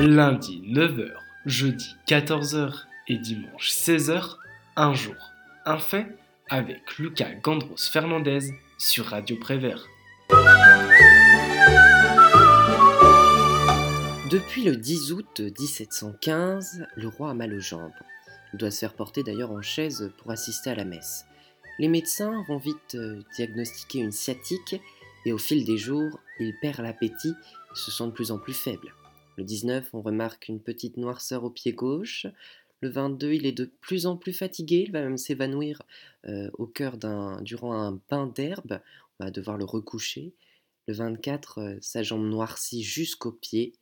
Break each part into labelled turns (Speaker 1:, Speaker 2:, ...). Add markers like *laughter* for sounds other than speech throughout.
Speaker 1: Lundi 9h, jeudi 14h et dimanche 16h, un jour, un fait avec Lucas Gandros Fernandez sur Radio Prévert.
Speaker 2: Depuis le 10 août 1715, le roi a mal aux jambes. Il doit se faire porter d'ailleurs en chaise pour assister à la messe. Les médecins vont vite euh, diagnostiquer une sciatique et au fil des jours, il perd l'appétit, se sent de plus en plus faible. Le 19, on remarque une petite noirceur au pied gauche. Le 22, il est de plus en plus fatigué, il va même s'évanouir euh, au cœur d'un, durant un bain d'herbe. On va devoir le recoucher. Le 24, euh, sa jambe noircit jusqu'au pied.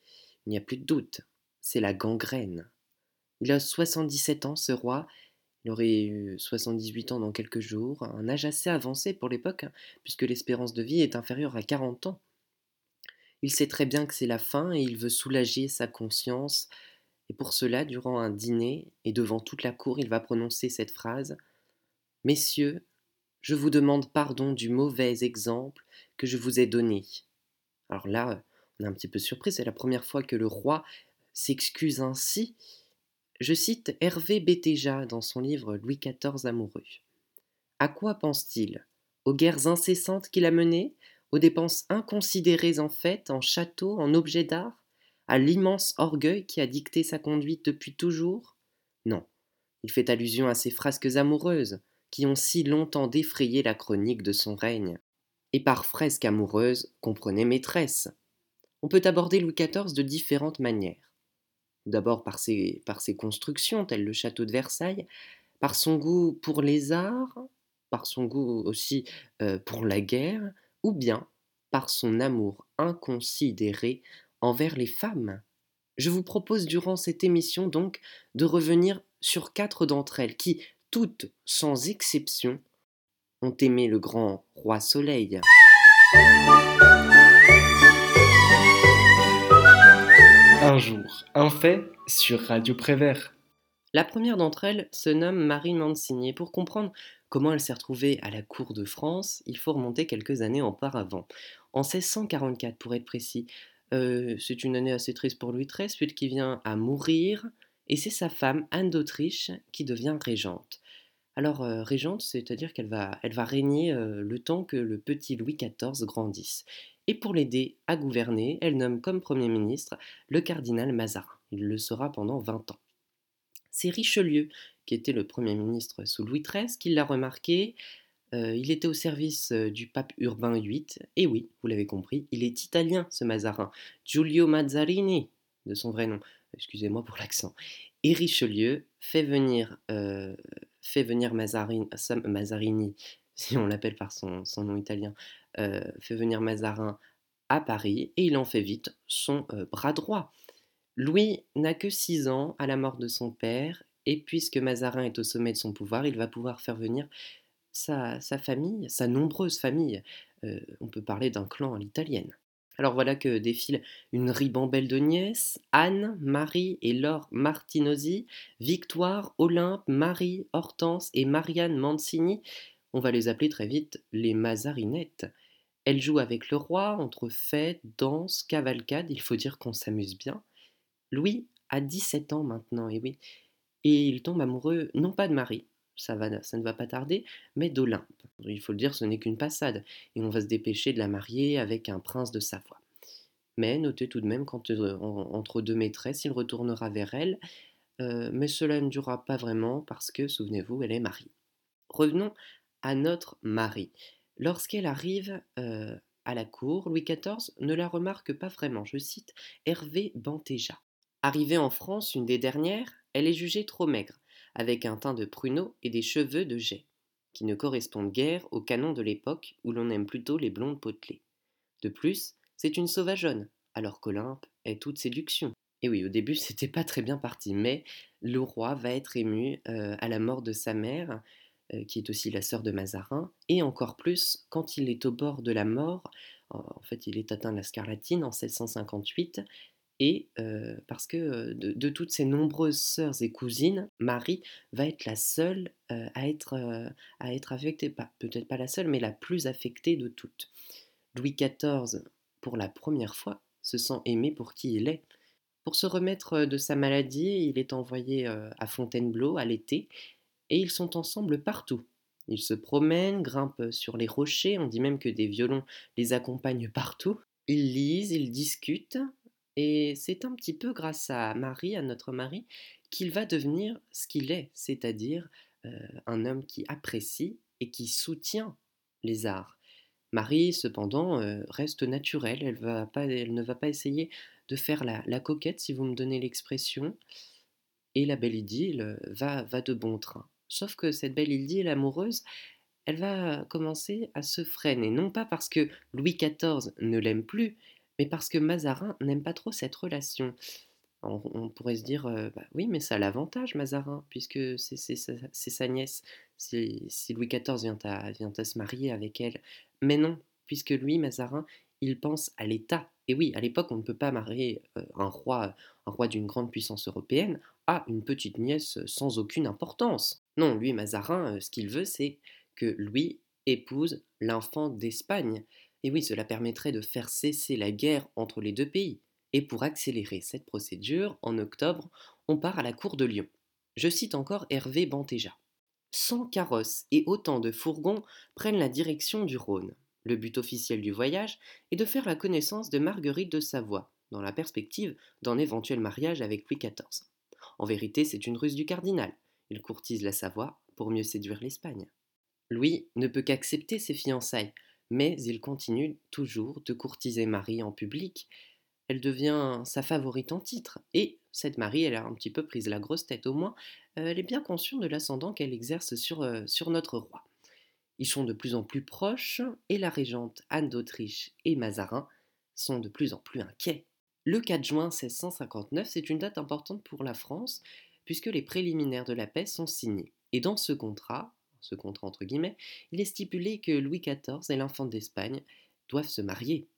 Speaker 2: Il n'y a plus de doute, c'est la gangrène. Il a 77 ans, ce roi. Il aurait eu 78 ans dans quelques jours, un âge assez avancé pour l'époque, hein, puisque l'espérance de vie est inférieure à 40 ans. Il sait très bien que c'est la fin et il veut soulager sa conscience. Et pour cela, durant un dîner et devant toute la cour, il va prononcer cette phrase Messieurs, je vous demande pardon du mauvais exemple que je vous ai donné. Alors là, on est un petit peu surpris, c'est la première fois que le roi s'excuse ainsi. Je cite Hervé Bétéja dans son livre Louis XIV amoureux. À quoi pense-t-il? Aux guerres incessantes qu'il a menées? Aux dépenses inconsidérées en fait, en châteaux, en objets d'art, à l'immense orgueil qui a dicté sa conduite depuis toujours? Non, il fait allusion à ces frasques amoureuses qui ont si longtemps défrayé la chronique de son règne. Et par fresque amoureuse, comprenez maîtresse. On peut aborder Louis XIV de différentes manières. D'abord par ses, par ses constructions, telles le château de Versailles, par son goût pour les arts, par son goût aussi euh, pour la guerre, ou bien par son amour inconsidéré envers les femmes. Je vous propose durant cette émission donc de revenir sur quatre d'entre elles qui, toutes sans exception, ont aimé le grand roi Soleil.
Speaker 1: Un jour, un fait sur Radio Prévert.
Speaker 2: La première d'entre elles se nomme Marie Mancini. Pour comprendre comment elle s'est retrouvée à la cour de France, il faut remonter quelques années auparavant. En 1644 pour être précis, euh, c'est une année assez triste pour Louis XIII, puisqu'il vient à mourir, et c'est sa femme, Anne d'Autriche, qui devient régente. Alors, euh, régente, c'est-à-dire qu'elle va, elle va régner euh, le temps que le petit Louis XIV grandisse. Et pour l'aider à gouverner, elle nomme comme Premier ministre le cardinal Mazarin. Il le sera pendant 20 ans. C'est Richelieu, qui était le Premier ministre sous Louis XIII, qui l'a remarqué. Euh, il était au service euh, du pape Urbain VIII. Et oui, vous l'avez compris, il est italien, ce Mazarin. Giulio Mazzarini, de son vrai nom. Excusez-moi pour l'accent. Et Richelieu fait venir, euh, Mazarin, Mazarini, *laughs* si on l'appelle par son, nom italien, fait venir Mazarin à Paris et il en fait vite son bras droit. Louis n'a que 6 ans à la mort de son père, et puisque Mazarin est au sommet de son pouvoir, il va pouvoir faire venir sa, famille, sa nombreuse famille. Euh, on peut parler d'un clan à l'italienne. Alors voilà que défilent une ribambelle de nièces, Anne, Marie et Laure Martinosi, Victoire, Olympe, Marie, Hortense et Marianne Mancini. On va les appeler très vite les Mazarinettes. Elles jouent avec le roi entre fêtes, danses, cavalcades, il faut dire qu'on s'amuse bien. Louis a 17 ans maintenant, et oui, et il tombe amoureux non pas de Marie, ça, ne va pas tarder, mais d'Olympe. Il faut le dire, ce n'est qu'une passade, et on va se dépêcher de la marier avec un prince de Savoie. Mais notez tout de même qu'entre deux maîtresses, il retournera vers elle, euh, mais cela ne durera pas vraiment parce que, souvenez-vous, elle est mariée. Revenons à notre Marie. Lorsqu'elle arrive euh, à la cour, Louis XIV ne la remarque pas vraiment. Je cite Hervé Bantéja. Arrivée en France, une des dernières, elle est jugée trop maigre, avec un teint de pruneau et des cheveux de jet, qui ne correspondent guère au canon de l'époque où l'on aime plutôt les blondes potelées. De plus, c'est une sauvageonne, alors qu'Olympe est toute séduction. Et oui, au début, *laughs* c'était pas très bien parti, mais le roi va être ému euh, à la mort de sa mère, euh, qui est aussi la sœur de Mazarin, et encore plus quand il est au bord de la mort, en fait il est atteint de la scarlatine en 1658, et parce que de, toutes ses nombreuses sœurs et cousines, Marie va être la seule à, être, à être affectée, peut-être pas la seule, mais la plus affectée de toutes. Louis XIV, pour la première fois, se sent aimé pour qui il est. Pour se remettre de sa maladie, il est envoyé à Fontainebleau à l'été, et ils sont ensemble partout. Ils se promènent, grimpent sur les rochers, on dit même que des violons les accompagnent partout. Ils lisent, ils discutent, et c'est un petit peu grâce à Marie, à notre mari, qu'il va devenir ce qu'il est, c'est-à-dire un homme qui apprécie et qui soutient les arts. Marie, cependant, reste naturelle, elle, ne va pas essayer de faire la, la coquette, si vous me donnez l'expression, et la belle idylle va, va de bon train. Sauf que cette belle idylle amoureuse, elle va commencer à se freiner, non pas parce que Louis XIV ne l'aime plus, mais parce que Mazarin n'aime pas trop cette relation. On, pourrait se dire, bah oui, mais ça a l'avantage, Mazarin, puisque c'est sa nièce, si, Louis XIV vient à, vient à se marier avec elle. Mais non, puisque lui, Mazarin, il pense à l'État. Et oui, à l'époque, on ne peut pas marier un roi, un roi d'une grande puissance européenne à une petite nièce sans aucune importance. Non, lui, Mazarin, ce qu'il veut, c'est que Louis épouse l'enfant d'Espagne. Et oui, cela permettrait de faire cesser la guerre entre les deux pays. Et pour accélérer cette procédure, en octobre, on part à la cour de Lyon. Je cite encore Hervé Bantéja. Cent carrosses et autant de fourgons prennent la direction du Rhône. Le but officiel du voyage est de faire la connaissance de Marguerite de Savoie, dans la perspective d'un éventuel mariage avec Louis XIV. En vérité, c'est une ruse du cardinal. Il courtise la Savoie pour mieux séduire l'Espagne. Louis ne peut qu'accepter ses fiançailles, mais il continue toujours de courtiser Marie en public. Elle devient sa favorite en titre, et cette Marie, elle a un petit peu prise la grosse tête au moins, euh, elle est bien consciente de l'ascendant qu'elle exerce sur, euh, sur notre roi. Ils sont de plus en plus proches, et la régente Anne d'Autriche et Mazarin sont de plus en plus inquiets. Le 4 juin 1659, c'est une date importante pour la France, puisque les préliminaires de la paix sont signés. Et dans ce contrat, ce contrat entre guillemets, il est stipulé que Louis XIV et l'infant d'Espagne doivent se marier.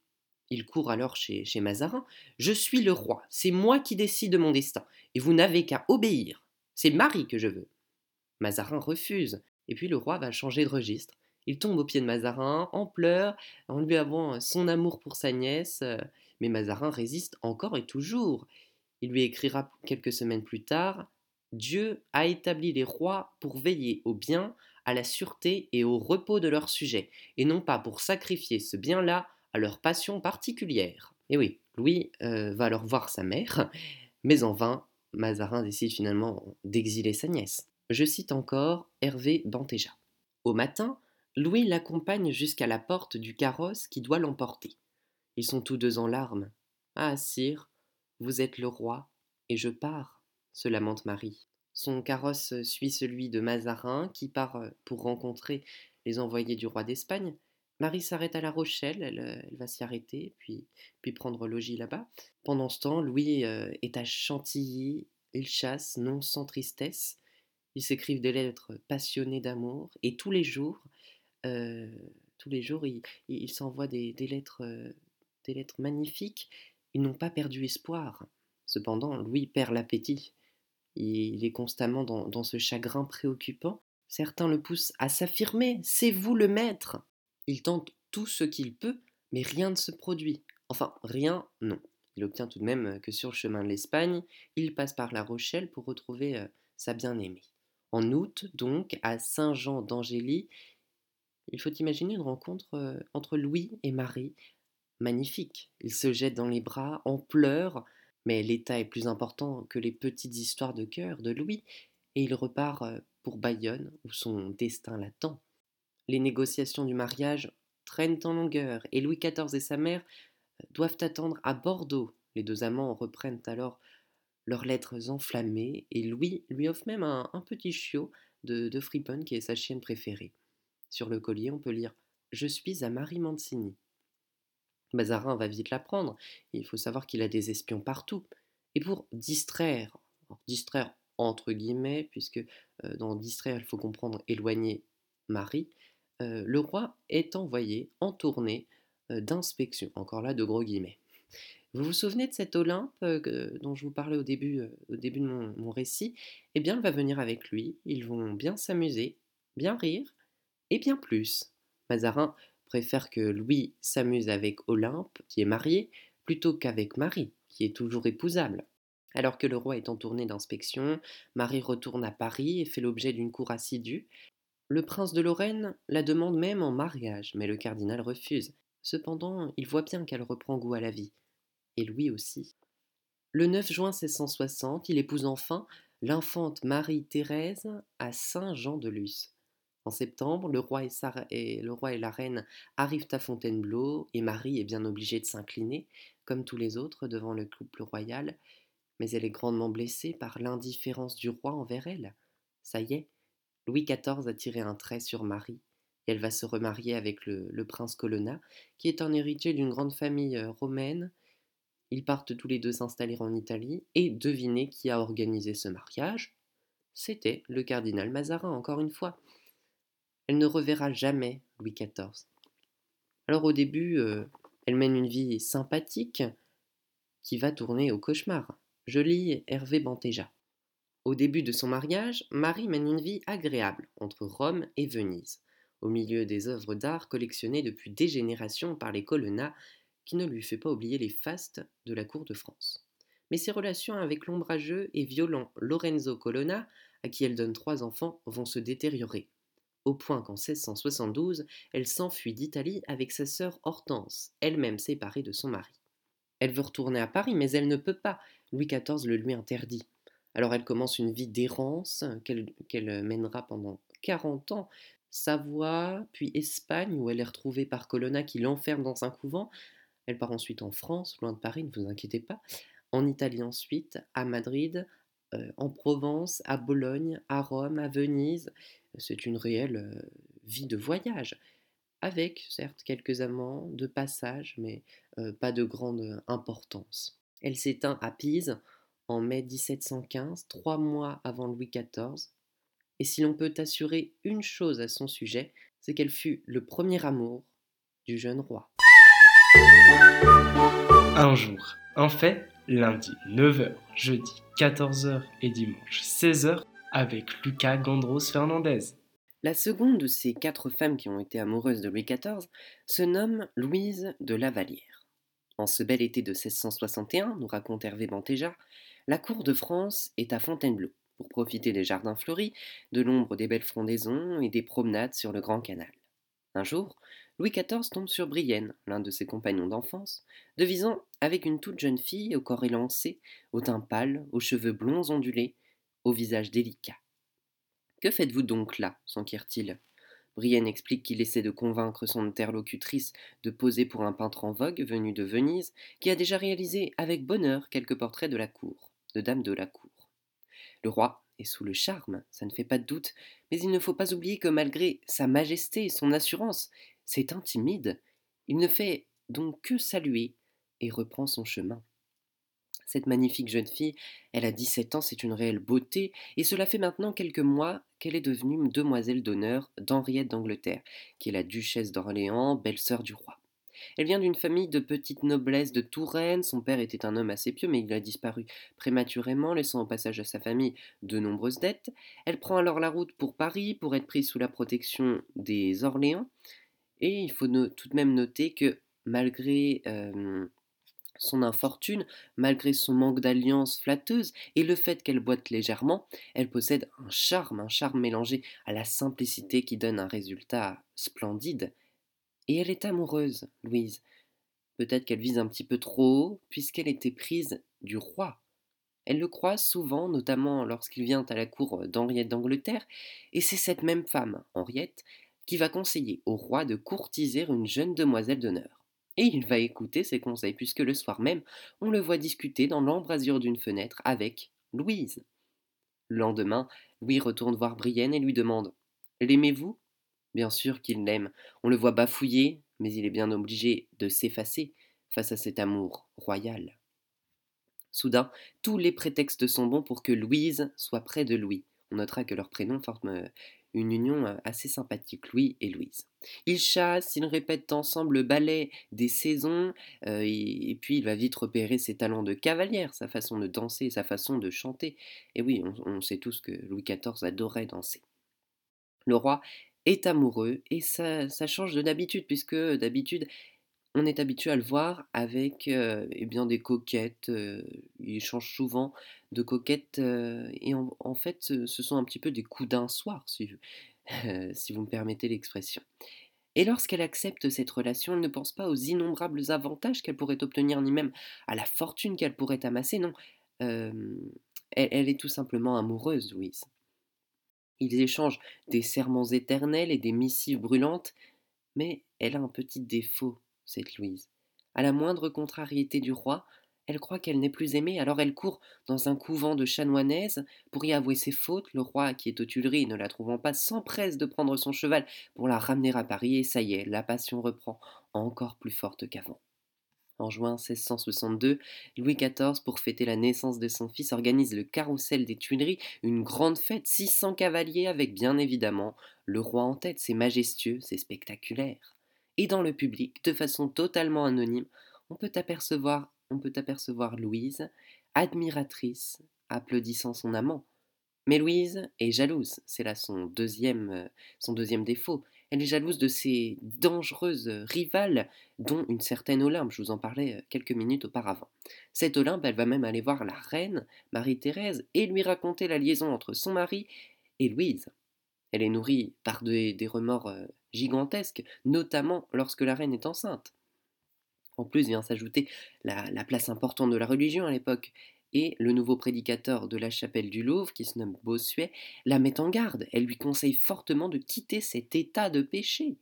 Speaker 2: Il court alors chez, chez Mazarin. Je suis le roi, c'est moi qui décide de mon destin, et vous n'avez qu'à obéir. C'est Marie que je veux. Mazarin refuse, et puis le roi va changer de registre. Il tombe aux pieds de Mazarin, en pleurs, en lui avouant son amour pour sa nièce, mais Mazarin résiste encore et toujours. Il lui écrira quelques semaines plus tard Dieu a établi les rois pour veiller au bien, à la sûreté et au repos de leurs sujets, et non pas pour sacrifier ce bien-là à leur passion particulière. Et oui, Louis euh, va alors voir sa mère, mais en vain, Mazarin décide finalement d'exiler sa nièce. Je cite encore Hervé Bantéja. Au matin, Louis l'accompagne jusqu'à la porte du carrosse qui doit l'emporter. Ils sont tous deux en larmes. Ah, sire, vous êtes le roi, et je pars se lamente Marie. Son carrosse suit celui de Mazarin, qui part pour rencontrer les envoyés du roi d'Espagne. Marie s'arrête à La Rochelle, elle, va s'y arrêter, puis, puis prendre logis là-bas. Pendant ce temps, Louis est à Chantilly, il chasse, non sans tristesse. Ils s'écrivent des lettres passionnées d'amour, et tous les jours, tous les jours, ils s'envoient des, lettres, des lettres magnifiques. Ils n'ont pas perdu espoir. Cependant, Louis perd l'appétit il est constamment dans, ce chagrin préoccupant. Certains le poussent à s'affirmer, c'est vous le maître. Il tente tout ce qu'il peut, mais rien ne se produit. Enfin, rien, non. Il obtient tout de même que sur le chemin de l'Espagne, il passe par La Rochelle pour retrouver euh, sa bien-aimée. En août, donc, à Saint-Jean d'Angély, il faut imaginer une rencontre euh, entre Louis et Marie, magnifique. Ils se jettent dans les bras, en pleurs, mais l'État est plus important que les petites histoires de cœur de Louis, et il repart pour Bayonne, où son destin l'attend. Les négociations du mariage traînent en longueur, et Louis XIV et sa mère doivent attendre à Bordeaux. Les deux amants reprennent alors leurs lettres enflammées, et Louis lui offre même un, petit chiot de, de qui est sa chienne préférée. Sur le collier, on peut lire Je suis à Marie Mancini. Mazarin va vite l'apprendre. Il faut savoir qu'il a des espions partout. Et pour distraire, distraire entre guillemets, puisque dans distraire, il faut comprendre éloigner Marie, le roi est envoyé en tournée d'inspection. Encore là, de gros guillemets. Vous vous souvenez de cet Olympe dont je vous parlais au début, au début de mon, mon récit? Eh bien, il va venir avec lui. Ils vont bien s'amuser, bien rire, et bien plus. Mazarin préfère que Louis s'amuse avec Olympe, qui est marié, plutôt qu'avec Marie, qui est toujours épousable. Alors que le roi est en tournée d'inspection, Marie retourne à Paris et fait l'objet d'une cour assidue. Le prince de Lorraine la demande même en mariage, mais le cardinal refuse. Cependant, il voit bien qu'elle reprend goût à la vie. Et lui aussi. Le 9 juin 1660, il épouse enfin l'infante Marie-Thérèse à Saint-Jean-de-Luz. En septembre, le roi, et la reine arrivent à Fontainebleau et Marie est bien obligée de s'incliner, comme tous les autres, devant le couple royal, mais elle est grandement blessée par l'indifférence du roi envers elle. Ça y est, Louis XIV a tiré un trait sur Marie, et elle va se remarier avec le, le prince Colonna, qui est un héritier d'une grande famille euh, romaine. Ils partent tous les deux s'installer en Italie, et devinez qui a organisé ce mariage C'était le cardinal Mazarin, encore une fois. Elle ne reverra jamais Louis XIV. Alors au début, euh, elle mène une vie sympathique qui va tourner au cauchemar. Je lis Hervé Bantéja. Au début de son mariage, Marie mène une vie agréable entre Rome et Venise, au milieu des œuvres d'art collectionnées depuis des générations par les Colonna, qui ne lui fait pas oublier les fastes de la cour de France. Mais ses relations avec l'ombrageux et violent Lorenzo Colonna, à qui elle donne trois enfants, vont se détériorer, au point qu'en 1672, elle s'enfuit d'Italie avec sa sœur Hortense, elle-même séparée de son mari. Elle veut retourner à Paris, mais elle ne peut pas, Louis XIV le lui interdit. Alors elle commence une vie d'errance qu'elle mènera pendant 40 ans. Savoie, puis Espagne, où elle est retrouvée par Colonna qui l'enferme dans un couvent. Elle part ensuite en France, loin de Paris, ne vous inquiétez pas. En Italie ensuite, à Madrid, euh, en Provence, à Bologne, à Rome, à Venise. C'est une réelle euh, vie de voyage, avec certes quelques amants de passage, mais euh, pas de grande importance. Elle s'éteint à Pise en mai 1715, trois mois avant Louis XIV, et si l'on peut assurer une chose à son sujet, c'est qu'elle fut le premier amour du jeune roi.
Speaker 1: Un jour, un fait, lundi 9h, jeudi 14h et dimanche 16h avec Lucas Gandros Fernandez.
Speaker 2: La seconde de ces quatre femmes qui ont été amoureuses de Louis XIV se nomme Louise de Lavallière. En ce bel été de 1661, nous raconte Hervé Bantéja, la cour de France est à Fontainebleau pour profiter des jardins fleuris, de l'ombre des belles frondaisons et des promenades sur le grand canal. Un jour, Louis XIV tombe sur Brienne, l'un de ses compagnons d'enfance, devisant avec une toute jeune fille au corps élancé, au teint pâle, aux cheveux blonds ondulés, visage délicat. Que faites-vous donc là? s'enquiert-il. Brienne explique qu'il essaie de convaincre son interlocutrice de poser pour un peintre en vogue venu de Venise, qui a déjà réalisé avec bonheur quelques portraits de la cour, de dames de la cour. Le roi est sous le charme, ça ne fait pas de doute, mais il ne faut pas oublier que malgré sa majesté et son assurance, c'est intimide. Il ne fait donc que saluer et reprend son chemin. Cette magnifique jeune fille, elle a 17 ans, c'est une réelle beauté, et cela fait maintenant quelques mois qu'elle est devenue demoiselle d'honneur d'Henriette d'Angleterre, qui est la duchesse d'Orléans, belle-sœur du roi. Elle vient d'une famille de petite noblesse de Touraine, son père était un homme assez pieux mais il a disparu prématurément, laissant au passage à sa famille de nombreuses dettes. Elle prend alors la route pour Paris pour être prise sous la protection des Orléans, et il faut tout de même noter que malgré euh, son infortune, malgré son manque d'alliance flatteuse et le fait qu'elle boite légèrement, elle possède un charme, un charme mélangé à la simplicité qui donne un résultat splendide. Et elle est amoureuse, Louise. Peut-être qu'elle vise un petit peu trop haut, puisqu'elle était prise du roi. Elle le croise souvent, notamment lorsqu'il vient à la cour d'Henriette d'Angleterre, et c'est cette même femme, Henriette, qui va conseiller au roi de courtiser une jeune demoiselle d'honneur et il va écouter ses conseils, puisque le soir même, on le voit discuter dans l'embrasure d'une fenêtre avec Louise. Le lendemain, Louis retourne voir Brienne et lui demande L'aimez-vous? Bien sûr qu'il l'aime. On le voit bafouiller, mais il est bien obligé de s'effacer face à cet amour royal. Soudain, tous les prétextes sont bons pour que Louise soit près de Louis. On notera que leurs prénoms forment une union assez sympathique, Louis et Louise. Ils chassent, ils répètent ensemble le ballet des saisons, et, puis il va vite repérer ses talents de cavalière, sa façon de danser, sa façon de chanter. Et oui, on, sait tous que Louis XIV adorait danser. Le roi est amoureux, et ça, ça change de d'habitude, puisque d'habitude, on est habitué à le voir avec eh bien des coquettes. il change souvent de coquette et en, fait, ce sont un petit peu des coups d'un soir, *laughs* si, vous me permettez l'expression. Et lorsqu'elle accepte cette relation, elle ne pense pas aux innombrables avantages qu'elle pourrait obtenir, ni même à la fortune qu'elle pourrait amasser, non. elle, elle, est tout simplement amoureuse, Louise. Ils échangent des serments éternels et des missives brûlantes, mais elle a un petit défaut, cette Louise. À la moindre contrariété du roi, elle croit qu'elle n'est plus aimée, alors elle court dans un couvent de chanoinaises pour y avouer ses fautes. Le roi, qui est aux Tuileries, ne la trouvant pas, s'empresse de prendre son cheval pour la ramener à Paris, et ça y est, la passion reprend, encore plus forte qu'avant. En juin 1662, Louis XIV, pour fêter la naissance de son fils, organise le carrousel des Tuileries, une grande fête, 600 cavaliers avec bien évidemment le roi en tête, c'est majestueux, c'est spectaculaire. Et dans le public, de façon totalement anonyme, on peut apercevoir on peut apercevoir Louise, admiratrice, applaudissant son amant. Mais Louise est jalouse, c'est là son deuxième, euh, son deuxième défaut. Elle est jalouse de ses dangereuses rivales, dont une certaine Olympe, je vous en parlais euh, quelques minutes auparavant. Cette Olympe, elle va même aller voir la reine, Marie-Thérèse, et lui raconter la liaison entre son mari et Louise. Elle est nourrie par des remords euh, gigantesques, notamment lorsque la reine est enceinte. En plus vient s'ajouter la, place importante de la religion à l'époque. Et le nouveau prédicateur de la chapelle du Louvre, qui se nomme Bossuet, la met en garde. Elle lui conseille fortement de quitter cet état de péché.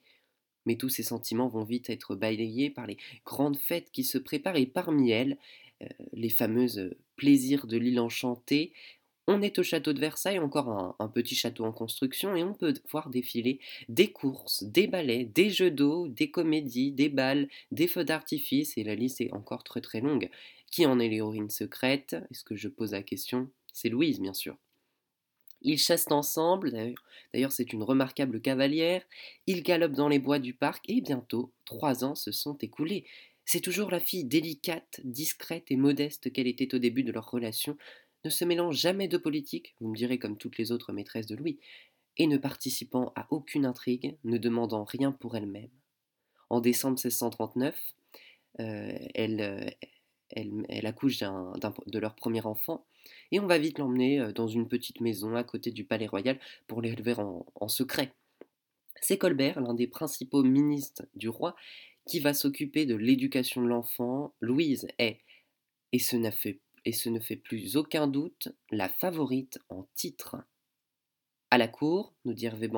Speaker 2: Mais tous ces sentiments vont vite être balayés par les grandes fêtes qui se préparent, et parmi elles, euh, les fameuses plaisirs de l'île enchantée, on est au château de Versailles, encore un, petit château en construction, et on peut voir défiler des courses, des ballets, des jeux d'eau, des comédies, des balles, des feux d'artifice, et la liste est encore très très longue. Qui en est l'héroïne secrète? Est-ce que je pose la question? C'est Louise, bien sûr. Ils chassent ensemble, d'ailleurs c'est une remarquable cavalière, ils galopent dans les bois du parc, et bientôt, trois ans se sont écoulés. C'est toujours la fille délicate, discrète et modeste qu'elle était au début de leur relation, ne se mêlant jamais de politique, vous me direz comme toutes les autres maîtresses de Louis, et ne participant à aucune intrigue, ne demandant rien pour elle-même. En décembre 1639, euh, elle, euh, elle, elle, accouche de leur premier enfant, et on va vite l'emmener euh, dans une petite maison à côté du palais royal pour l'élever en, en secret. C'est Colbert, l'un des principaux ministres du roi, qui va s'occuper de l'éducation de l'enfant. Louise est, et ce n'a fait et ce ne fait plus aucun doute, la favorite en titre. À la cour, nous dit Hervé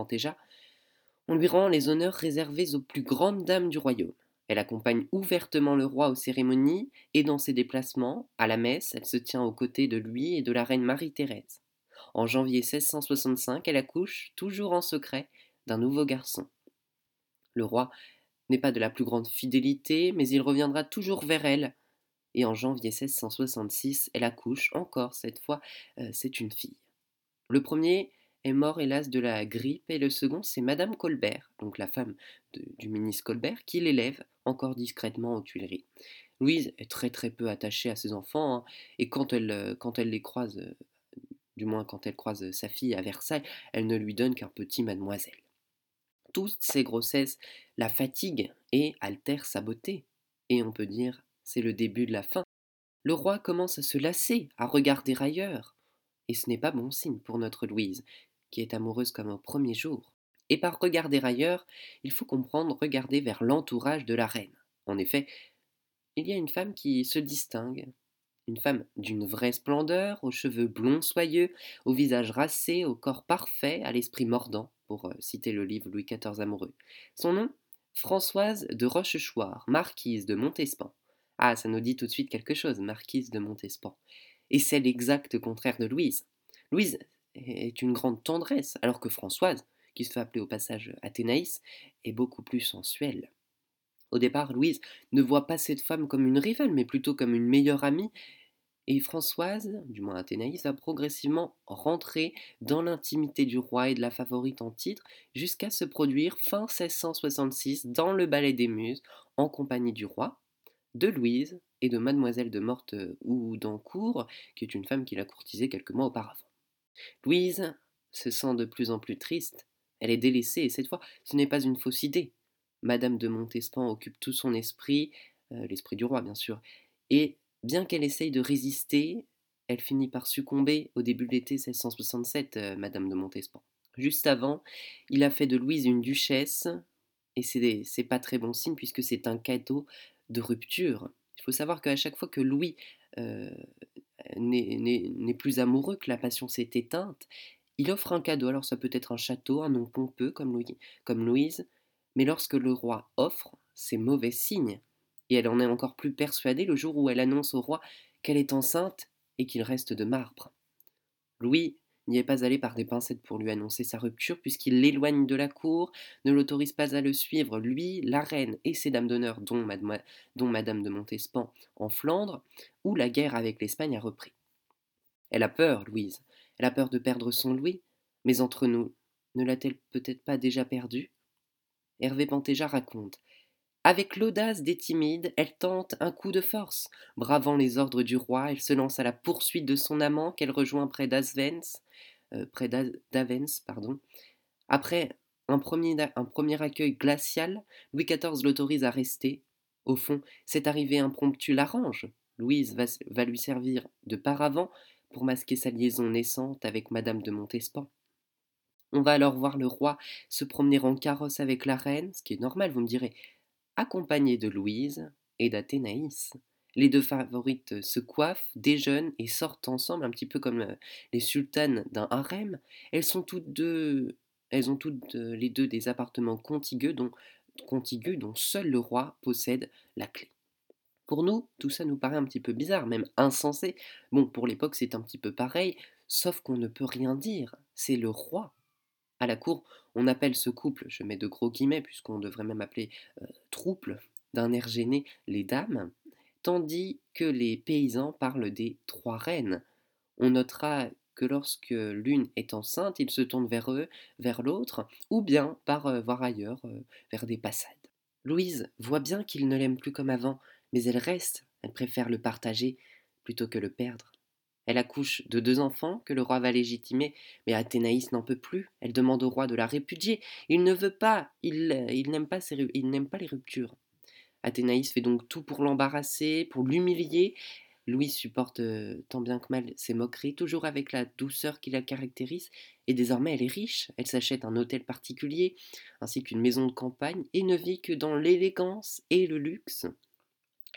Speaker 2: on lui rend les honneurs réservés aux plus grandes dames du royaume. Elle accompagne ouvertement le roi aux cérémonies et dans ses déplacements, à la messe, elle se tient aux côtés de lui et de la reine Marie-Thérèse. En janvier 1665, elle accouche, toujours en secret, d'un nouveau garçon. Le roi n'est pas de la plus grande fidélité, mais il reviendra toujours vers elle et en janvier 1666, elle accouche, encore cette fois, euh, c'est une fille. Le premier est mort hélas de la grippe et le second c'est Madame Colbert, donc la femme du ministre Colbert, qui l'élève encore discrètement aux Tuileries. Louise est très très peu attachée à ses enfants hein, et quand elle, euh, quand elle les croise, euh, du moins quand elle croise sa fille à Versailles, elle ne lui donne qu'un petit mademoiselle. Toutes ces grossesses la fatiguent et altèrent sa beauté, et on peut dire c'est le début de la fin. Le roi commence à se lasser, à regarder ailleurs. Et ce n'est pas bon signe pour notre Louise, qui est amoureuse comme au premier jour. Et par regarder ailleurs, il faut comprendre regarder vers l'entourage de la reine. En effet, il y a une femme qui se distingue, une femme d'une vraie splendeur, aux cheveux blonds soyeux, au visage racé, au corps parfait, à l'esprit mordant, pour euh, citer le livre Louis XIV amoureux. Son nom? Françoise de Rochechouart, marquise de Montespan. Ah, ça nous dit tout de suite quelque chose, marquise de Montespan. Et c'est l'exact contraire de Louise. Louise est une grande tendresse, alors que Françoise, qui se fait appeler au passage Athénaïs, est beaucoup plus sensuelle. Au départ, Louise ne voit pas cette femme comme une rivale, mais plutôt comme une meilleure amie, et Françoise, du moins Athénaïs, va progressivement rentrer dans l'intimité du roi et de la favorite en titre, jusqu'à se produire fin 1666 dans le Ballet des Muses, en compagnie du roi, de Louise et de mademoiselle de Morte ou d'Ancourt, qui est une femme qu'il a courtisée quelques mois auparavant. Louise se sent de plus en plus triste, elle est délaissée, et cette fois ce n'est pas une fausse idée. Madame de Montespan occupe tout son esprit, euh, l'esprit du roi bien sûr, et Bien qu'elle essaye de résister, elle finit par succomber au début de l'été 1667, euh, Madame de Montespan. Juste avant, il a fait de Louise une duchesse, et c'est pas très bon signe puisque c'est un cadeau de rupture. Il faut savoir qu'à chaque fois que Louis euh, n'est plus amoureux, que la passion s'est éteinte, il offre un cadeau. Alors ça peut être un château, un nom pompeux comme, Louis, comme Louise, mais lorsque le roi offre, c'est mauvais signe. Et elle en est encore plus persuadée le jour où elle annonce au roi qu'elle est enceinte et qu'il reste de marbre. Louis n'y est pas allé par des pincettes pour lui annoncer sa rupture, puisqu'il l'éloigne de la cour, ne l'autorise pas à le suivre, lui, la reine et ses dames d'honneur, dont, Madame de Montespan en Flandre, où la guerre avec l'Espagne a repris. Elle a peur, Louise, elle a peur de perdre son Louis, mais entre nous, ne l'a-t-elle peut-être pas déjà perdu? Hervé Pantéja raconte avec l'audace des timides, elle tente un coup de force. Bravant les ordres du roi, elle se lance à la poursuite de son amant qu'elle rejoint près d'Avens. Euh, près d'Avens, pardon. Après un premier, accueil glacial, Louis XIV l'autorise à rester. Au fond, cette arrivée impromptue l'arrange. Louise va lui servir de paravent pour masquer sa liaison naissante avec Madame de Montespan. On va alors voir le roi se promener en carrosse avec la reine, ce qui est normal, vous me direz, accompagnée de Louise et d'Athénaïs. Les deux favorites se coiffent, déjeunent et sortent ensemble, un petit peu comme euh, les sultanes d'un harem. Elles sont toutes deux, elles ont toutes euh, les deux des appartements contigus dont, dont seul le roi possède la clé. Pour nous, tout ça nous paraît un petit peu bizarre, même insensé. Bon, pour l'époque, c'est un petit peu pareil, sauf qu'on ne peut rien dire. C'est le roi à la cour, on appelle ce couple, je mets de gros guillemets puisqu'on devrait même appeler euh, trouble, d'un air gêné, les dames, tandis que les paysans parlent des trois reines. On notera que lorsque l'une est enceinte, ils se tournent vers eux, vers l'autre, ou bien par euh, voir ailleurs, euh, vers des passades. Louise voit bien qu'il ne l'aime plus comme avant, mais elle reste, elle préfère le partager plutôt que le perdre. Elle accouche de deux enfants que le roi va légitimer, mais Athénaïs n'en peut plus. Elle demande au roi de la répudier. Il ne veut pas, il, n'aime pas, pas les ruptures. Athénaïs fait donc tout pour l'embarrasser, pour l'humilier. Louis supporte euh, tant bien que mal ses moqueries, toujours avec la douceur qui la caractérise, et désormais elle est riche, elle s'achète un hôtel particulier, ainsi qu'une maison de campagne, et ne vit que dans l'élégance et le luxe.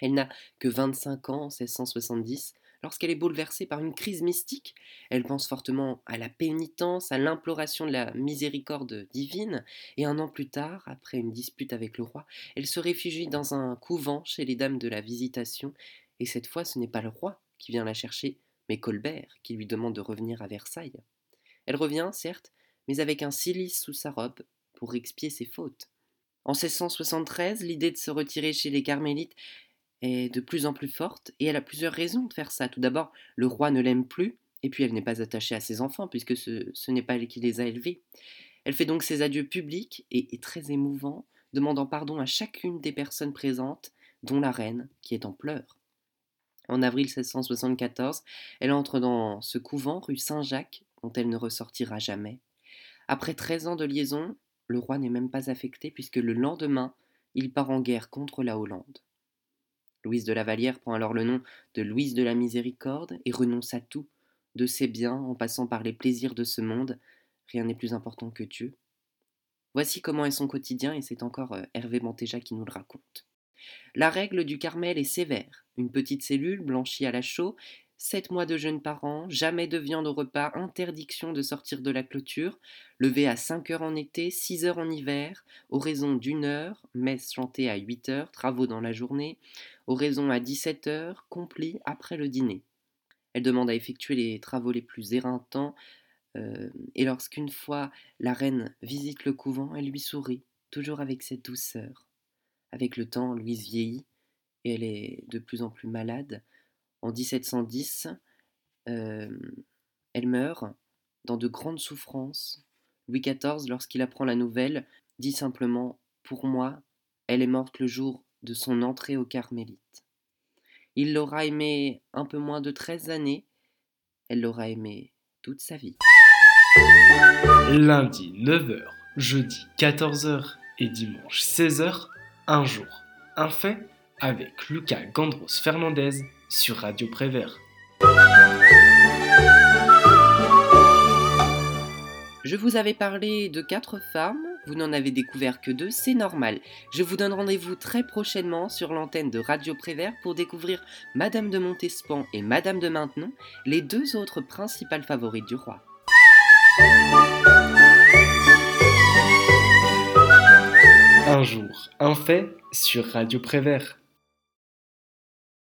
Speaker 2: Elle n'a que 25 ans en 1670, Lorsqu'elle est bouleversée par une crise mystique, elle pense fortement à la pénitence, à l'imploration de la miséricorde divine, et un an plus tard, après une dispute avec le roi, elle se réfugie dans un couvent chez les dames de la visitation, et cette fois ce n'est pas le roi qui vient la chercher, mais Colbert qui lui demande de revenir à Versailles. Elle revient, certes, mais avec un cilice sous sa robe pour expier ses fautes. En 1673, l'idée de se retirer chez les carmélites est de plus en plus forte et elle a plusieurs raisons de faire ça. Tout d'abord, le roi ne l'aime plus et puis elle n'est pas attachée à ses enfants puisque ce, n'est pas elle qui les a élevés. Elle fait donc ses adieux publics et est très émouvant, demandant pardon à chacune des personnes présentes, dont la reine qui est en pleurs. En avril 1674, elle entre dans ce couvent rue Saint-Jacques dont elle ne ressortira jamais. Après 13 ans de liaison, le roi n'est même pas affecté puisque le lendemain, il part en guerre contre la Hollande. Louise de la Vallière prend alors le nom de Louise de la Miséricorde et renonce à tout, de ses biens en passant par les plaisirs de ce monde. Rien n'est plus important que Dieu. Voici comment est son quotidien et c'est encore euh, Hervé Montéja qui nous le raconte. La règle du Carmel est sévère. Une petite cellule blanchie à la chaux 7 mois de jeûne par an, jamais de viande au repas, interdiction de sortir de la clôture, levé à 5 heures en été, 6 heures en hiver, oraison d'une heure, messe chantée à 8 heures, travaux dans la journée, oraison à 17 heures, complis après le dîner. Elle demande à effectuer les travaux les plus éreintants, euh, et lorsqu'une fois la reine visite le couvent, elle lui sourit, toujours avec cette douceur. Avec le temps, Louise vieillit, et elle est de plus en plus malade, en 1710, euh, elle meurt dans de grandes souffrances. Louis XIV, lorsqu'il apprend la nouvelle, dit simplement Pour moi, elle est morte le jour de son entrée au Carmélite. Il l'aura aimée un peu moins de 13 années, elle l'aura aimée toute sa vie.
Speaker 1: Lundi 9h, jeudi 14h et dimanche 16h, un jour, un fait avec Lucas Gandros Fernandez sur Radio Prévert.
Speaker 2: Je vous avais parlé de quatre femmes, vous n'en avez découvert que deux, c'est normal. Je vous donne rendez-vous très prochainement sur l'antenne de Radio Prévert pour découvrir Madame de Montespan et Madame de Maintenon, les deux autres principales favorites du roi.
Speaker 1: Un jour, un fait sur Radio Prévert.